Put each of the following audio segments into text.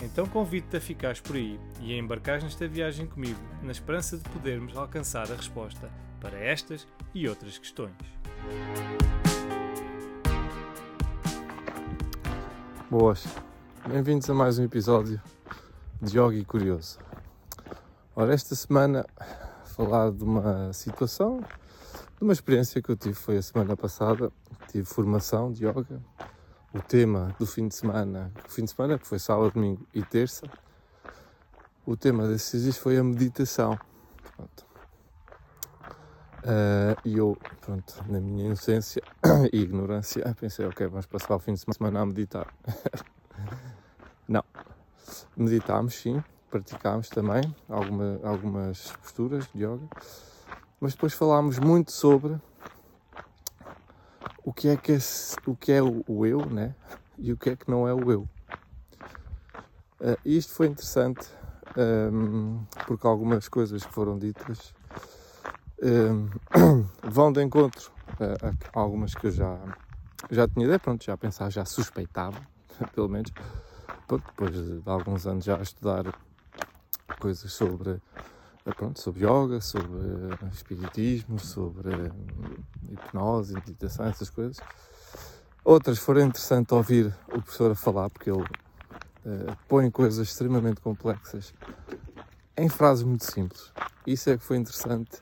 Então convido-te a ficares por aí e a embarcares nesta viagem comigo, na esperança de podermos alcançar a resposta para estas e outras questões. Boas, bem-vindos a mais um episódio de Yogi Curioso. Ora, esta semana falar de uma situação, de uma experiência que eu tive foi a semana passada, tive formação de yoga o tema do fim de semana, o fim de semana que foi sábado, domingo e terça, o tema desses dias foi a meditação. Uh, e eu, pronto, na minha inocência e ignorância, pensei, ok, vamos passar o fim de semana a meditar. Não. Meditámos, sim, praticámos também alguma, algumas posturas de yoga, mas depois falámos muito sobre o que é que é, o, que é o, eu, né? E o que é que não é o eu. Uh, isto foi interessante um, porque algumas coisas que foram ditas um, vão de encontro a, algumas que eu já, já tinha ideia, pronto, já pensava, já suspeitava, pelo menos, depois de, de alguns anos já a estudar coisas sobre pronto, sobre yoga, sobre espiritismo, sobre hipnose, meditação, essas coisas. Outras foram interessantes ouvir o professor a falar, porque ele uh, põe coisas extremamente complexas em frases muito simples. Isso é que foi interessante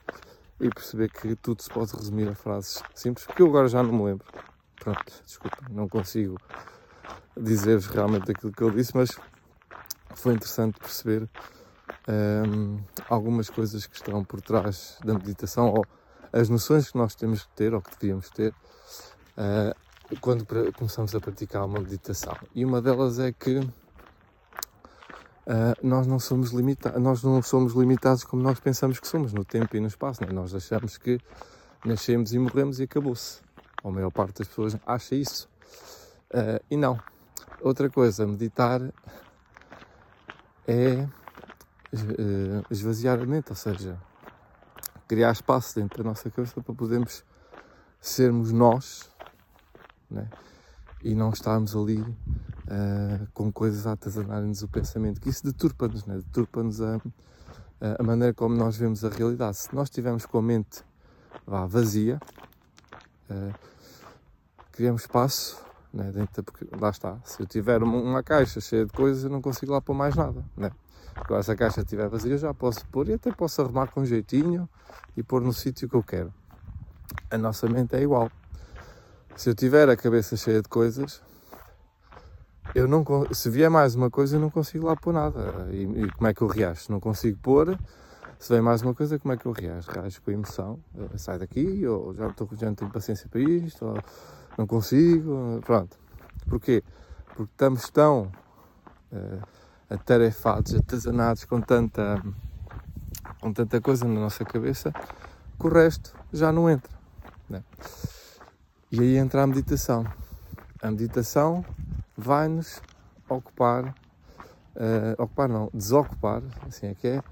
e perceber que tudo se pode resumir a frases simples, porque eu agora já não me lembro. Pronto, desculpa, não consigo dizer-vos realmente aquilo que ele disse, mas foi interessante perceber um, algumas coisas que estão por trás da meditação ou as noções que nós temos que ter ou que devíamos ter uh, quando começamos a praticar uma meditação. E uma delas é que uh, nós, não somos nós não somos limitados como nós pensamos que somos no tempo e no espaço. Né? Nós achamos que nascemos e morremos e acabou-se. A maior parte das pessoas acha isso. Uh, e não. Outra coisa, meditar é esvaziar a mente, ou seja, criar espaço dentro da nossa cabeça para podermos sermos nós né? e não estarmos ali uh, com coisas a atazanarem-nos o pensamento, que isso deturpa-nos, né? deturpa-nos a, a, maneira como nós vemos a realidade. Se nós estivermos com a mente vá, vazia, uh, criamos espaço né? dentro porque lá está, se eu tiver uma, uma, caixa cheia de coisas eu não consigo lá pôr mais nada. Né? Agora, se a caixa estiver vazia, eu já posso pôr e até posso arrumar com jeitinho e pôr no sítio que eu quero. A nossa mente é igual. Se eu tiver a cabeça cheia de coisas, eu não se vier mais uma coisa, eu não consigo lá pôr nada. E, e como é que eu reajo? Não consigo pôr. Se vem mais uma coisa, como é que eu reajo? Reajo com emoção, sai daqui, ou já, estou, já não tenho paciência para isto, ou não consigo, pronto. Porquê? Porque estamos tão uh, atarefados, atazanados com tanta, com tanta coisa na nossa cabeça que o resto já não entra. Né? E aí entra a meditação. A meditação vai-nos ocupar, uh, ocupar não, desocupar, assim é que é,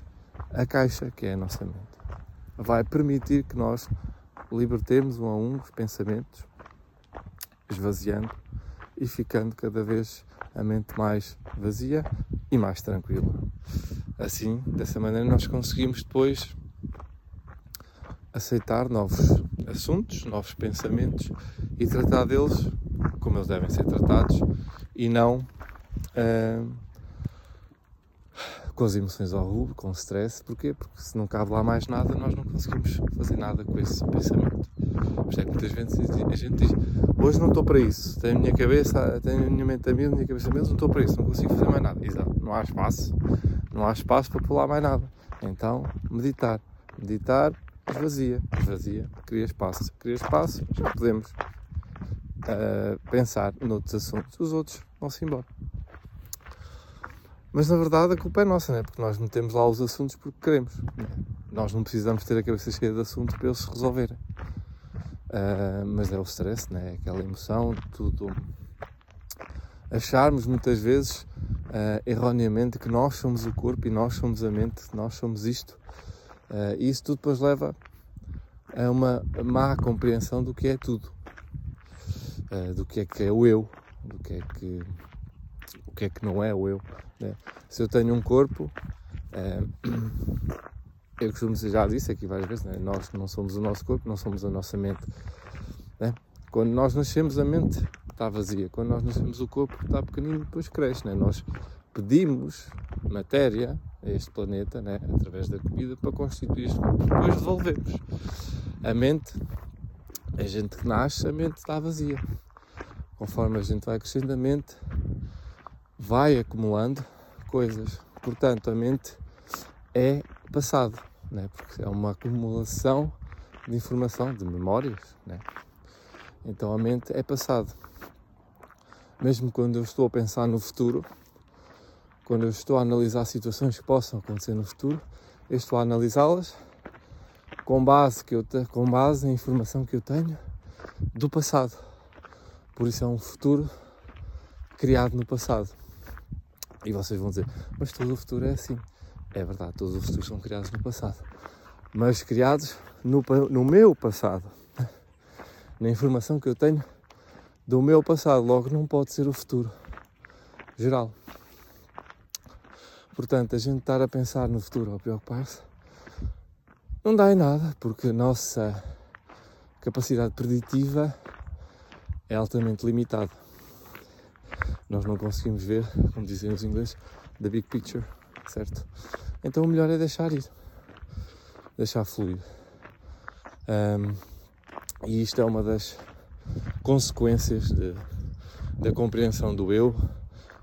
a caixa que é a nossa mente. Vai permitir que nós libertemos um a um os pensamentos, esvaziando e ficando cada vez a mente mais vazia e mais tranquila. Assim, dessa maneira, nós conseguimos depois aceitar novos assuntos, novos pensamentos e tratar deles como eles devem ser tratados e não uh, com as emoções ao rubro, com o stress. Porquê? Porque se não cabe lá mais nada, nós não conseguimos fazer nada com esse pensamento. Por isso é que muitas vezes a gente diz: Hoje não estou para isso, tenho a minha cabeça, tenho a minha mente a mil, minha cabeça a não estou para isso, não consigo fazer mais nada. Exato, não há espaço, não há espaço para pular mais nada. Então, meditar. Meditar esvazia, esvazia, cria espaço. Cria espaço, já podemos uh, pensar noutros assuntos, os outros vão-se embora. Mas na verdade a culpa é nossa, né? porque nós metemos lá os assuntos porque queremos. Né? nós não precisamos ter a cabeça cheia de assunto para eles se resolverem. Uh, mas é o stress, né? aquela emoção, tudo. Acharmos muitas vezes uh, erroneamente que nós somos o corpo e nós somos a mente, nós somos isto. Uh, e isso tudo depois leva a uma má compreensão do que é tudo, do que é que é o eu, do que é que, o que, é que não é o eu. Né? Se eu tenho um corpo, eu costumo dizer, já disse aqui várias vezes, né? nós não somos o nosso corpo, não somos a nossa mente. Né? Quando nós nascemos, a mente está vazia. Quando nós nascemos, o corpo está pequenino depois cresce. Né? Nós pedimos matéria a este planeta, né? através da comida, para constituir este corpo. Depois devolvemos. A mente, a gente que nasce, a mente está vazia. Conforme a gente vai crescendo, a mente vai acumulando coisas. Portanto, a mente é passado né? porque é uma acumulação de informação, de memórias. Né? Então a mente é passado. Mesmo quando eu estou a pensar no futuro, quando eu estou a analisar situações que possam acontecer no futuro, eu estou a analisá-las com base, que eu com base na informação que eu tenho do passado. Por isso é um futuro criado no passado. E vocês vão dizer, mas todo o futuro é assim. É verdade, todos os futuros são criados no passado, mas criados no, no meu passado, na informação que eu tenho do meu passado, logo não pode ser o futuro geral. Portanto, a gente estar a pensar no futuro ou preocupar-se não dá em nada, porque a nossa capacidade preditiva é altamente limitada. Nós não conseguimos ver, como dizem os ingleses, the big picture certo? Então o melhor é deixar ir, deixar fluir. Um, e isto é uma das consequências de, da compreensão do eu,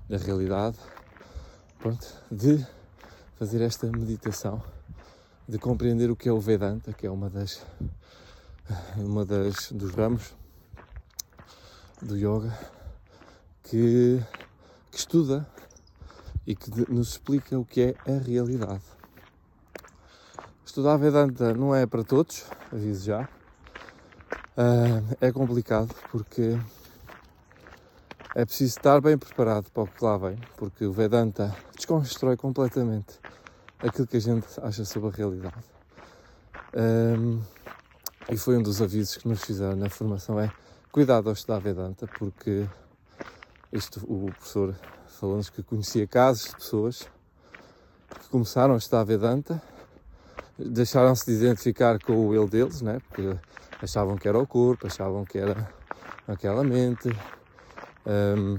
da realidade, pronto, de fazer esta meditação, de compreender o que é o Vedanta, que é uma das, uma das dos ramos do yoga, que, que estuda e que nos explica o que é a realidade. Estudar Vedanta não é para todos, aviso já. Uh, é complicado porque é preciso estar bem preparado para o que lá vem, porque o Vedanta desconstrói completamente aquilo que a gente acha sobre a realidade. Um, e foi um dos avisos que nos fizeram na formação é cuidado ao estudar Vedanta, porque isto o professor falou-nos que conhecia casos de pessoas que começaram a estudar Vedanta, deixaram-se de identificar com o eu deles, né? porque achavam que era o corpo, achavam que era aquela mente. Um,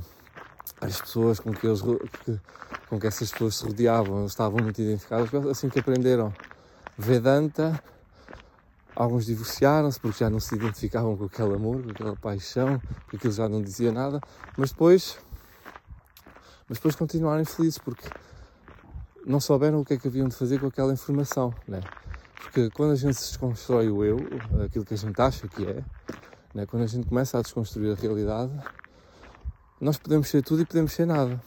as pessoas com que, eles, que, com que essas pessoas se rodeavam estavam muito identificadas. Assim que aprenderam Vedanta, alguns divorciaram-se porque já não se identificavam com aquele amor, com aquela paixão, porque aquilo já não dizia nada, mas depois mas depois continuaram infelizes porque não souberam o que é que haviam de fazer com aquela informação, né? Porque quando a gente se desconstrói o eu, aquilo que a gente acha que é, né? quando a gente começa a desconstruir a realidade, nós podemos ser tudo e podemos ser nada.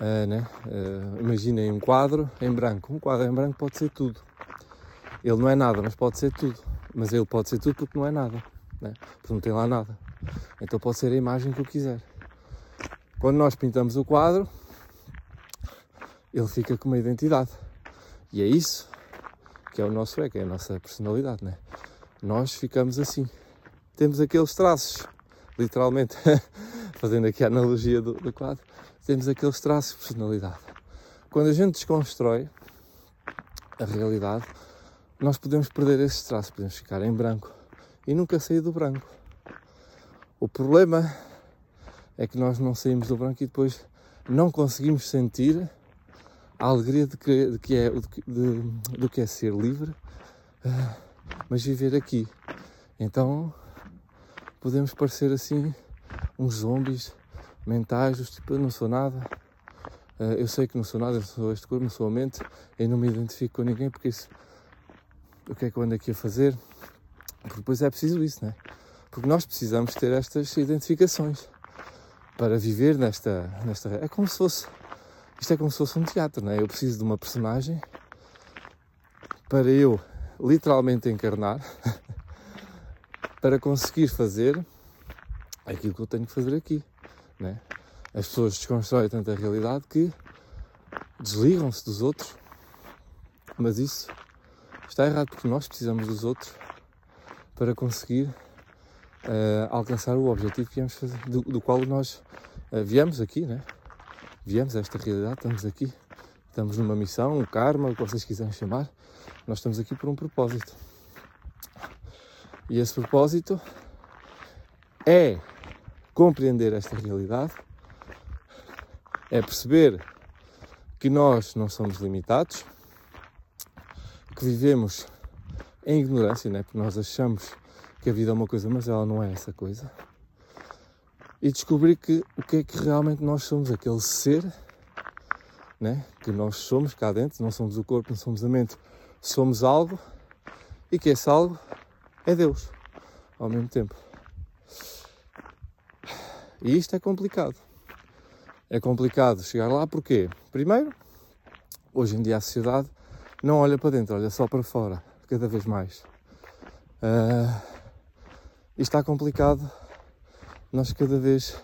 Uh, né? Uh, imaginem um quadro em branco. Um quadro em branco pode ser tudo. Ele não é nada, mas pode ser tudo. Mas ele pode ser tudo porque não é nada. Né? Porque não tem lá nada. Então pode ser a imagem que eu quiser. Quando nós pintamos o quadro, ele fica com uma identidade. E é isso que é o nosso que é a nossa personalidade, né? Nós ficamos assim. Temos aqueles traços, literalmente, fazendo aqui a analogia do, do quadro, temos aqueles traços de personalidade. Quando a gente desconstrói a realidade, nós podemos perder esses traços, podemos ficar em branco e nunca sair do branco. O problema é que nós não saímos do branco e depois não conseguimos sentir a alegria de que, de que é, de, de, do que é ser livre, uh, mas viver aqui. Então podemos parecer assim uns zombies mentais, tipo, eu não sou nada, uh, eu sei que não sou nada, eu sou este corpo, não sou a mente, eu não me identifico com ninguém porque isso, o que é que eu ando aqui a fazer? Porque depois é preciso isso, né? Porque nós precisamos ter estas identificações para viver nesta, nesta. É como se fosse. Isto é como se fosse um teatro, não é? Eu preciso de uma personagem para eu literalmente encarnar, para conseguir fazer aquilo que eu tenho que fazer aqui. Né? As pessoas desconstroem tanto a realidade que desligam-se dos outros, mas isso está errado porque nós precisamos dos outros para conseguir uh, alcançar o objetivo que fazer, do, do qual nós uh, viemos aqui, né? Viemos a esta realidade, estamos aqui, estamos numa missão, um karma, o que vocês quiserem chamar, nós estamos aqui por um propósito. E esse propósito é compreender esta realidade, é perceber que nós não somos limitados, que vivemos em ignorância, né? porque nós achamos que a vida é uma coisa, mas ela não é essa coisa. E descobrir que o que é que realmente nós somos, aquele ser né? que nós somos cá dentro, não somos o corpo, não somos a mente, somos algo e que esse algo é Deus ao mesmo tempo. E isto é complicado. É complicado chegar lá porque, primeiro, hoje em dia a sociedade não olha para dentro, olha só para fora, cada vez mais. Uh, e está complicado. Nós cada vez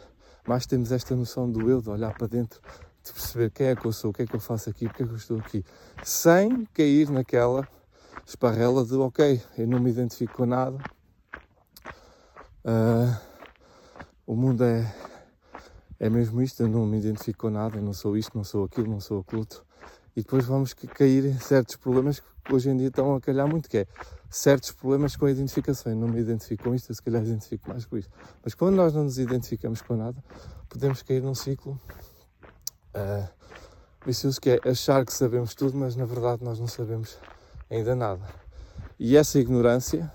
mais temos esta noção do eu, de olhar para dentro, de perceber quem é que eu sou, o que é que eu faço aqui, porque é que eu estou aqui, sem cair naquela esparrela de ok, eu não me identifico com nada. Uh, o mundo é, é mesmo isto, eu não me identifico com nada, eu não sou isto, não sou aquilo, não sou aquilo. E depois vamos cair em certos problemas que hoje em dia estão a calhar muito, que é certos problemas com a identificação. Eu não me identifico com isto, eu se calhar identifico mais com isto. Mas quando nós não nos identificamos com nada, podemos cair num ciclo uh, vicioso que é achar que sabemos tudo, mas na verdade nós não sabemos ainda nada. E essa ignorância,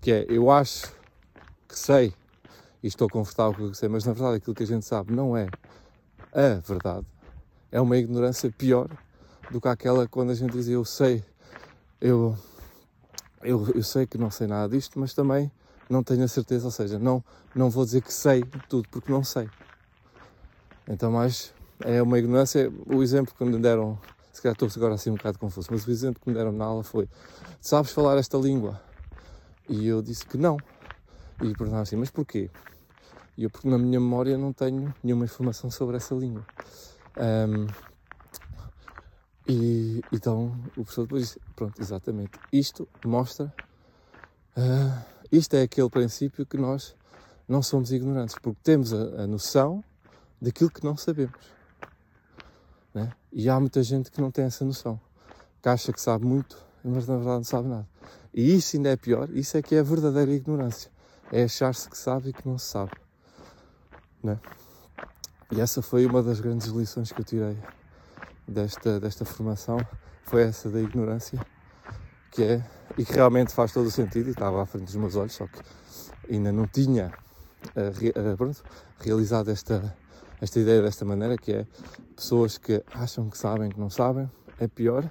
que é eu acho que sei e estou confortável com o que sei, mas na verdade aquilo que a gente sabe não é a verdade. É uma ignorância pior do que aquela quando a gente diz eu sei, eu, eu, eu sei que não sei nada disto, mas também não tenho a certeza, ou seja, não, não vou dizer que sei tudo porque não sei. Então, mais é uma ignorância. O exemplo que me deram, se calhar estou agora assim um bocado confuso, mas o exemplo que me deram na aula foi: Sabes falar esta língua? E eu disse que não. E perguntaram assim, mas porquê? E eu, porque na minha memória não tenho nenhuma informação sobre essa língua. Um, e então o professor depois disse, pronto, exatamente, isto mostra, uh, isto é aquele princípio que nós não somos ignorantes, porque temos a, a noção daquilo que não sabemos. Né? E há muita gente que não tem essa noção, que acha que sabe muito, mas na verdade não sabe nada. E isso ainda é pior, isso é que é a verdadeira ignorância é achar-se que sabe e que não sabe. Né? E essa foi uma das grandes lições que eu tirei desta, desta formação, foi essa da ignorância, que é, e que realmente faz todo o sentido, e estava à frente dos meus olhos, só que ainda não tinha uh, uh, pronto, realizado esta, esta ideia desta maneira, que é pessoas que acham que sabem que não sabem, é pior.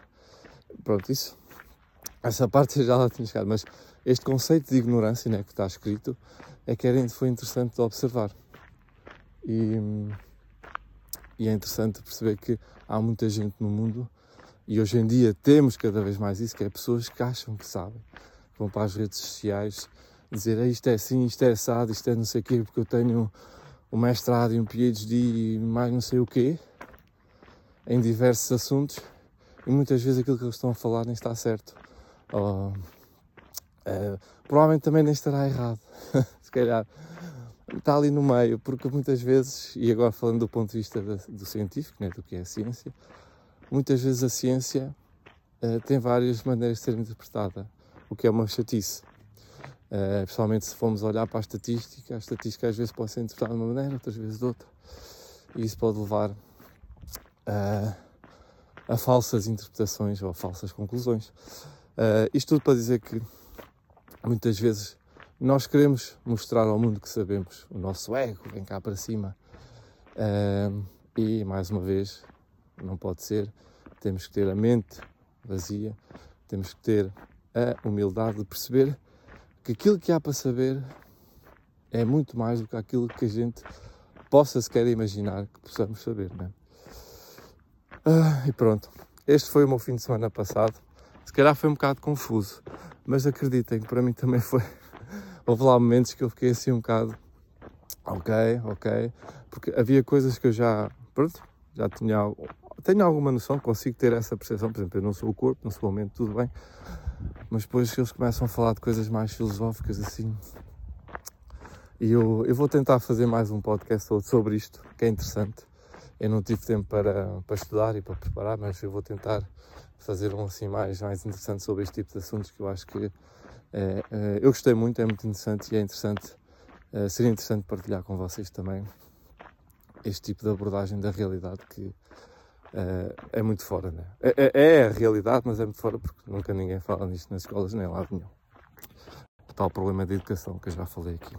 Pronto, isso, essa parte já lá tinha chegado, mas este conceito de ignorância né, que está escrito é que foi interessante de observar. E, e é interessante perceber que há muita gente no mundo e hoje em dia temos cada vez mais isso, que é pessoas que acham que sabem, vão para as redes sociais dizer isto é assim, isto é assado, isto é não sei o quê, porque eu tenho um mestrado e um PhD e mais não sei o quê, em diversos assuntos, e muitas vezes aquilo que eles estão a falar nem está certo. Uh, provavelmente também nem estará errado, se calhar está ali no meio, porque muitas vezes, e agora falando do ponto de vista do científico, né, do que é a ciência, muitas vezes a ciência uh, tem várias maneiras de ser interpretada, o que é uma chatice. Uh, principalmente se formos olhar para a estatística, a estatística às vezes pode ser interpretada de uma maneira, outras vezes de outra, e isso pode levar uh, a falsas interpretações ou a falsas conclusões. Isto tudo para dizer que muitas vezes nós queremos mostrar ao mundo que sabemos, o nosso ego vem cá para cima. E mais uma vez, não pode ser, temos que ter a mente vazia, temos que ter a humildade de perceber que aquilo que há para saber é muito mais do que aquilo que a gente possa sequer imaginar que possamos saber, né? E pronto, este foi o meu fim de semana passado. Se calhar foi um bocado confuso, mas acreditem que para mim também foi. Houve lá momentos que eu fiquei assim um bocado. Ok, ok. Porque havia coisas que eu já. Pronto, já tinha. Tenho alguma noção, consigo ter essa percepção. Por exemplo, eu não sou o corpo, não sou a mente, tudo bem. Mas depois eles começam a falar de coisas mais filosóficas assim. E eu, eu vou tentar fazer mais um podcast sobre isto, que é interessante. Eu não tive tempo para, para estudar e para preparar, mas eu vou tentar fazer um assim mais, mais interessante sobre este tipo de assuntos que eu acho que é, eu gostei muito, é muito interessante e é interessante, é, seria interessante partilhar com vocês também este tipo de abordagem da realidade que é, muito fora, né? É, é, é, a realidade, mas é muito fora porque nunca ninguém fala nisto nas escolas nem lá nenhum. Tal problema de educação que eu já falei aqui.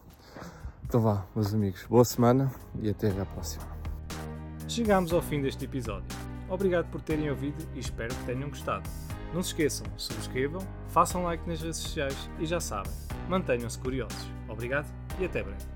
Então vá, meus amigos, boa semana e até à próxima. Chegamos ao fim deste episódio. Obrigado por terem ouvido e espero que tenham gostado. Não se esqueçam, subscrevam, façam like nas redes sociais e já sabem, mantenham-se curiosos. Obrigado e até breve.